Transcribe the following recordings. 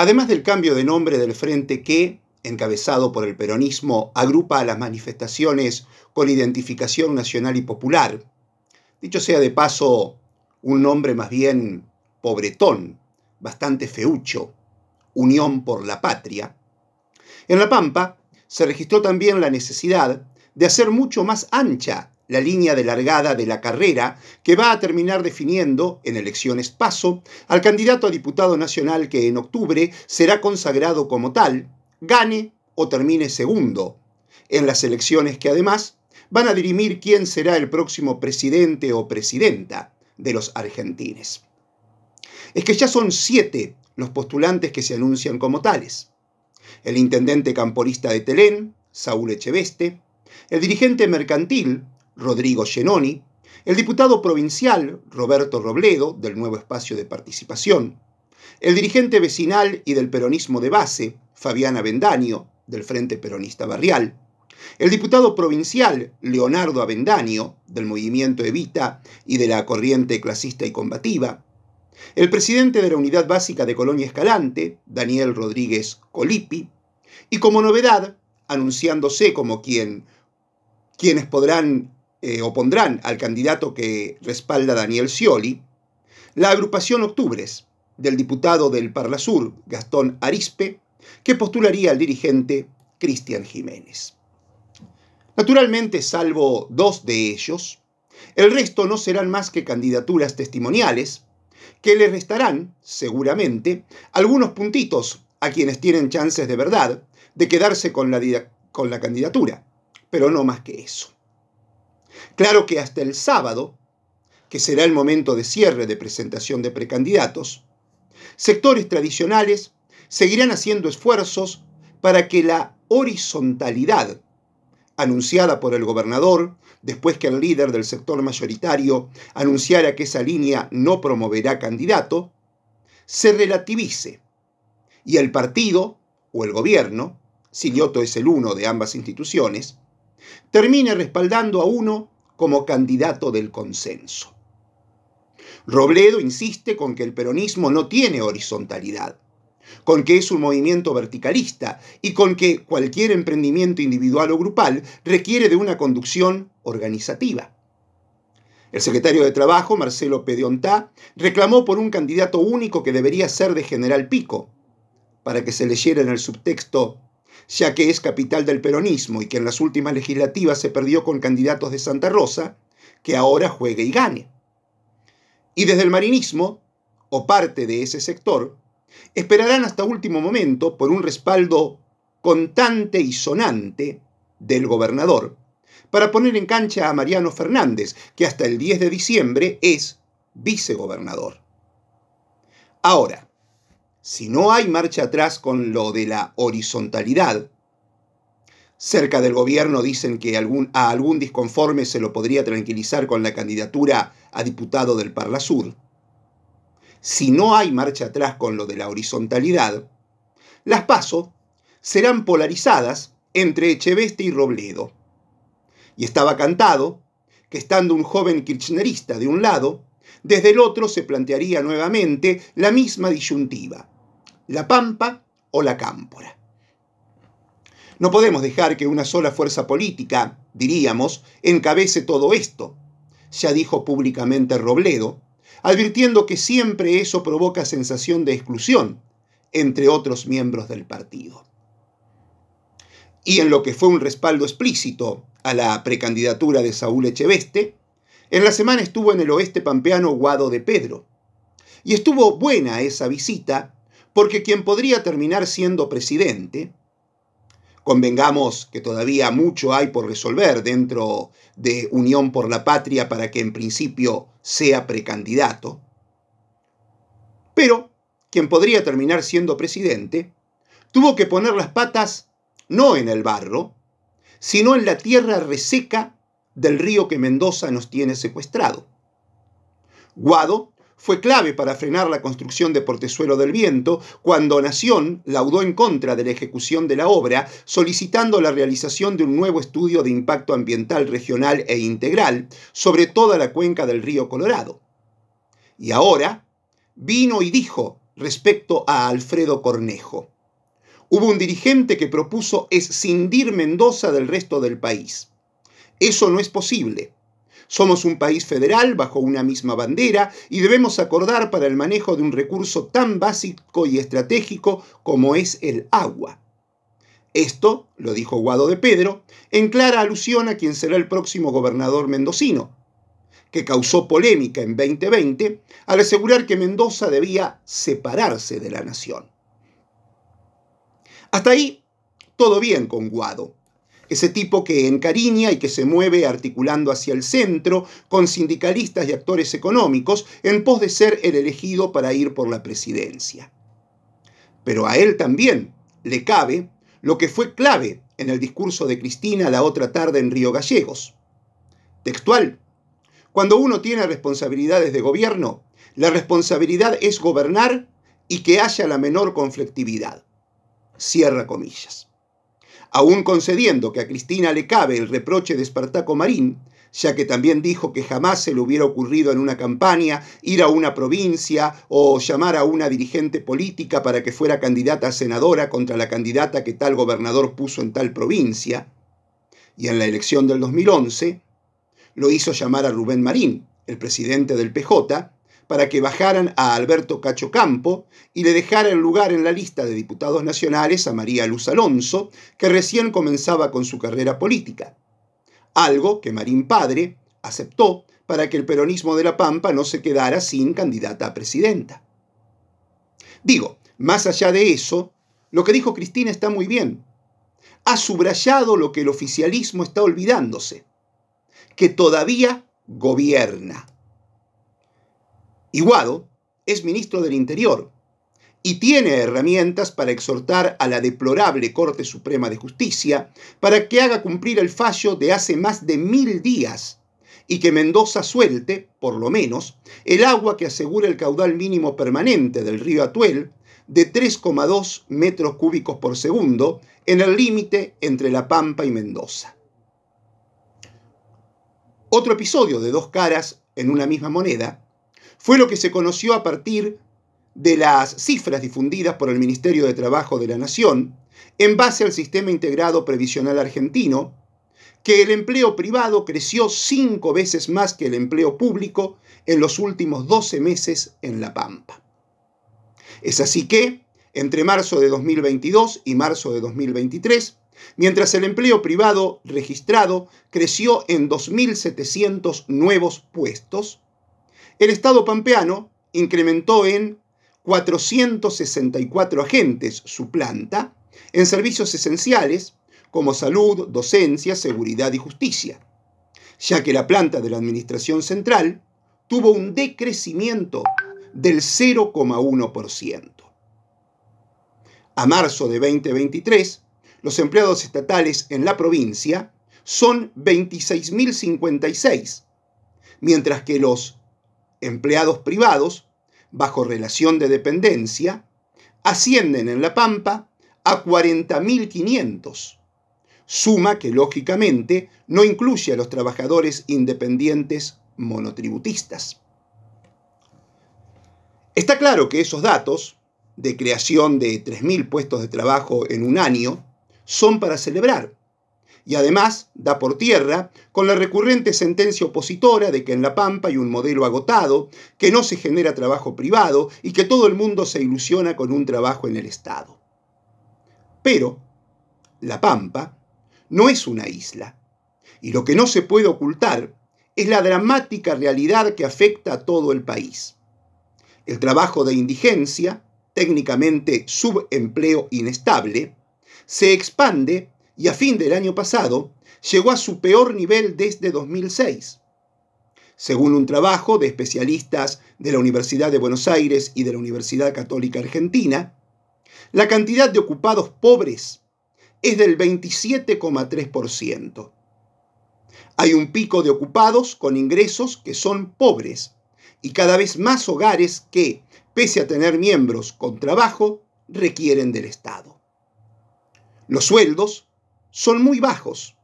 Además del cambio de nombre del frente que, encabezado por el peronismo, agrupa a las manifestaciones con identificación nacional y popular, dicho sea de paso, un nombre más bien pobretón, bastante feucho, Unión por la Patria, en La Pampa se registró también la necesidad de hacer mucho más ancha la línea de largada de la carrera que va a terminar definiendo, en elecciones paso, al candidato a diputado nacional que en octubre será consagrado como tal, gane o termine segundo, en las elecciones que además van a dirimir quién será el próximo presidente o presidenta de los argentines. Es que ya son siete los postulantes que se anuncian como tales. El intendente camporista de Telén, Saúl Echeveste, el dirigente mercantil, Rodrigo Genoni, el diputado provincial Roberto Robledo, del nuevo espacio de participación, el dirigente vecinal y del peronismo de base, Fabiana Avendaño, del Frente Peronista Barrial, el diputado provincial Leonardo Avendaño, del movimiento Evita y de la corriente clasista y combativa, el presidente de la Unidad Básica de Colonia Escalante, Daniel Rodríguez Colipi, y como novedad, anunciándose como quien, quienes podrán eh, opondrán al candidato que respalda Daniel Scioli, la agrupación Octubres del diputado del Parla Sur, Gastón Arispe, que postularía al dirigente Cristian Jiménez. Naturalmente, salvo dos de ellos, el resto no serán más que candidaturas testimoniales, que le restarán, seguramente, algunos puntitos a quienes tienen chances de verdad de quedarse con la, con la candidatura, pero no más que eso. Claro que hasta el sábado, que será el momento de cierre de presentación de precandidatos, sectores tradicionales seguirán haciendo esfuerzos para que la horizontalidad anunciada por el gobernador, después que el líder del sector mayoritario anunciara que esa línea no promoverá candidato, se relativice. Y el partido o el gobierno, si Giotto es el uno de ambas instituciones, termine respaldando a uno como candidato del consenso. Robledo insiste con que el peronismo no tiene horizontalidad, con que es un movimiento verticalista y con que cualquier emprendimiento individual o grupal requiere de una conducción organizativa. El secretario de Trabajo, Marcelo Pediontá, reclamó por un candidato único que debería ser de General Pico, para que se leyera en el subtexto ya que es capital del peronismo y que en las últimas legislativas se perdió con candidatos de Santa Rosa, que ahora juegue y gane. Y desde el marinismo, o parte de ese sector, esperarán hasta último momento por un respaldo contante y sonante del gobernador para poner en cancha a Mariano Fernández, que hasta el 10 de diciembre es vicegobernador. Ahora, si no hay marcha atrás con lo de la horizontalidad, cerca del gobierno dicen que a algún disconforme se lo podría tranquilizar con la candidatura a diputado del Parla Sur. Si no hay marcha atrás con lo de la horizontalidad, las PASO serán polarizadas entre Echeveste y Robledo. Y estaba cantado que estando un joven kirchnerista de un lado, desde el otro se plantearía nuevamente la misma disyuntiva, la pampa o la cámpora. No podemos dejar que una sola fuerza política, diríamos, encabece todo esto, ya dijo públicamente Robledo, advirtiendo que siempre eso provoca sensación de exclusión entre otros miembros del partido. Y en lo que fue un respaldo explícito a la precandidatura de Saúl Echeveste, en la semana estuvo en el oeste pampeano Guado de Pedro. Y estuvo buena esa visita porque quien podría terminar siendo presidente, convengamos que todavía mucho hay por resolver dentro de Unión por la Patria para que en principio sea precandidato, pero quien podría terminar siendo presidente, tuvo que poner las patas no en el barro, sino en la tierra reseca del río que Mendoza nos tiene secuestrado. Guado fue clave para frenar la construcción de Portezuelo del Viento cuando Nación laudó en contra de la ejecución de la obra, solicitando la realización de un nuevo estudio de impacto ambiental regional e integral sobre toda la cuenca del río Colorado. Y ahora vino y dijo, respecto a Alfredo Cornejo. Hubo un dirigente que propuso escindir Mendoza del resto del país. Eso no es posible. Somos un país federal bajo una misma bandera y debemos acordar para el manejo de un recurso tan básico y estratégico como es el agua. Esto, lo dijo Guado de Pedro, en clara alusión a quien será el próximo gobernador mendocino, que causó polémica en 2020 al asegurar que Mendoza debía separarse de la nación. Hasta ahí, todo bien con Guado. Ese tipo que encariña y que se mueve articulando hacia el centro con sindicalistas y actores económicos en pos de ser el elegido para ir por la presidencia. Pero a él también le cabe lo que fue clave en el discurso de Cristina la otra tarde en Río Gallegos. Textual. Cuando uno tiene responsabilidades de gobierno, la responsabilidad es gobernar y que haya la menor conflictividad. Cierra comillas. Aún concediendo que a Cristina le cabe el reproche de Espartaco Marín, ya que también dijo que jamás se le hubiera ocurrido en una campaña ir a una provincia o llamar a una dirigente política para que fuera candidata a senadora contra la candidata que tal gobernador puso en tal provincia. Y en la elección del 2011 lo hizo llamar a Rubén Marín, el presidente del PJ, para que bajaran a Alberto Cacho Campo y le dejara el lugar en la lista de diputados nacionales a María Luz Alonso, que recién comenzaba con su carrera política. Algo que Marín Padre aceptó para que el peronismo de La Pampa no se quedara sin candidata a presidenta. Digo, más allá de eso, lo que dijo Cristina está muy bien. Ha subrayado lo que el oficialismo está olvidándose, que todavía gobierna. Iguado es ministro del Interior y tiene herramientas para exhortar a la deplorable Corte Suprema de Justicia para que haga cumplir el fallo de hace más de mil días y que Mendoza suelte, por lo menos, el agua que asegura el caudal mínimo permanente del río Atuel de 3,2 metros cúbicos por segundo en el límite entre La Pampa y Mendoza. Otro episodio de dos caras en una misma moneda fue lo que se conoció a partir de las cifras difundidas por el Ministerio de Trabajo de la Nación en base al Sistema Integrado Previsional Argentino, que el empleo privado creció cinco veces más que el empleo público en los últimos 12 meses en La Pampa. Es así que, entre marzo de 2022 y marzo de 2023, mientras el empleo privado registrado creció en 2.700 nuevos puestos, el Estado pampeano incrementó en 464 agentes su planta en servicios esenciales como salud, docencia, seguridad y justicia, ya que la planta de la Administración Central tuvo un decrecimiento del 0,1%. A marzo de 2023, los empleados estatales en la provincia son 26.056, mientras que los empleados privados, bajo relación de dependencia, ascienden en La Pampa a 40.500, suma que lógicamente no incluye a los trabajadores independientes monotributistas. Está claro que esos datos, de creación de 3.000 puestos de trabajo en un año, son para celebrar, y además da por tierra con la recurrente sentencia opositora de que en La Pampa hay un modelo agotado, que no se genera trabajo privado y que todo el mundo se ilusiona con un trabajo en el Estado. Pero La Pampa no es una isla, y lo que no se puede ocultar es la dramática realidad que afecta a todo el país. El trabajo de indigencia, técnicamente subempleo inestable, se expande y a fin del año pasado llegó a su peor nivel desde 2006. Según un trabajo de especialistas de la Universidad de Buenos Aires y de la Universidad Católica Argentina, la cantidad de ocupados pobres es del 27,3%. Hay un pico de ocupados con ingresos que son pobres y cada vez más hogares que, pese a tener miembros con trabajo, requieren del Estado. Los sueldos son muy bajos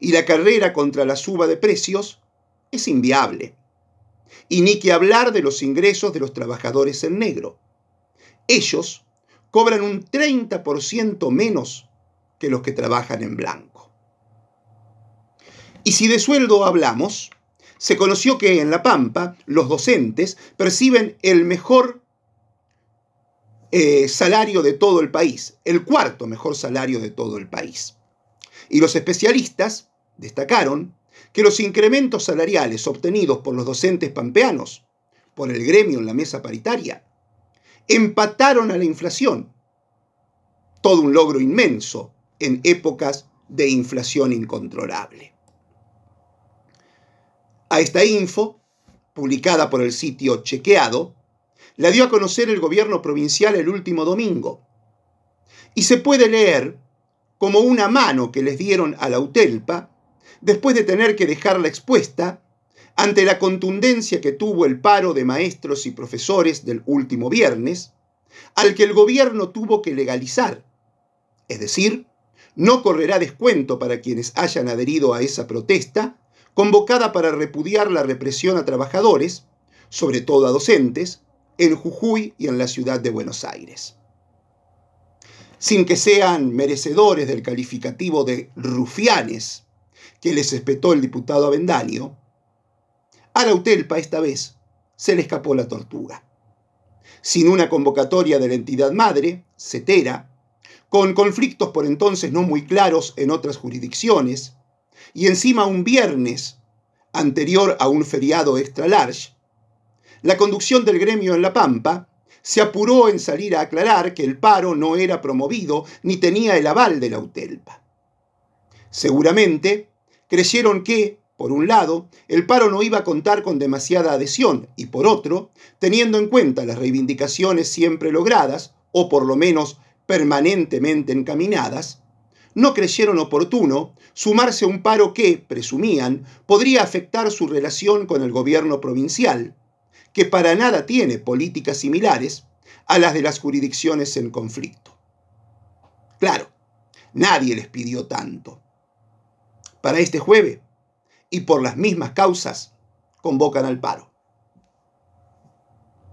y la carrera contra la suba de precios es inviable. Y ni que hablar de los ingresos de los trabajadores en negro. ellos cobran un 30% menos que los que trabajan en blanco. Y si de sueldo hablamos, se conoció que en La Pampa los docentes perciben el mejor eh, salario de todo el país, el cuarto mejor salario de todo el país. Y los especialistas destacaron que los incrementos salariales obtenidos por los docentes pampeanos, por el gremio en la mesa paritaria, empataron a la inflación. Todo un logro inmenso en épocas de inflación incontrolable. A esta info, publicada por el sitio Chequeado, la dio a conocer el gobierno provincial el último domingo. Y se puede leer como una mano que les dieron a la UTELPA después de tener que dejarla expuesta ante la contundencia que tuvo el paro de maestros y profesores del último viernes, al que el gobierno tuvo que legalizar. Es decir, no correrá descuento para quienes hayan adherido a esa protesta, convocada para repudiar la represión a trabajadores, sobre todo a docentes, en Jujuy y en la ciudad de Buenos Aires. Sin que sean merecedores del calificativo de rufianes que les espetó el diputado Avendaño, a la UTELPA esta vez se le escapó la tortuga. Sin una convocatoria de la entidad madre, CETERA, con conflictos por entonces no muy claros en otras jurisdicciones, y encima un viernes anterior a un feriado extra large, la conducción del gremio en La Pampa se apuró en salir a aclarar que el paro no era promovido ni tenía el aval de la UTELPA. Seguramente creyeron que, por un lado, el paro no iba a contar con demasiada adhesión y por otro, teniendo en cuenta las reivindicaciones siempre logradas, o por lo menos permanentemente encaminadas, no creyeron oportuno sumarse a un paro que, presumían, podría afectar su relación con el gobierno provincial, que para nada tiene políticas similares a las de las jurisdicciones en conflicto. Claro, nadie les pidió tanto. Para este jueves, y por las mismas causas, convocan al paro.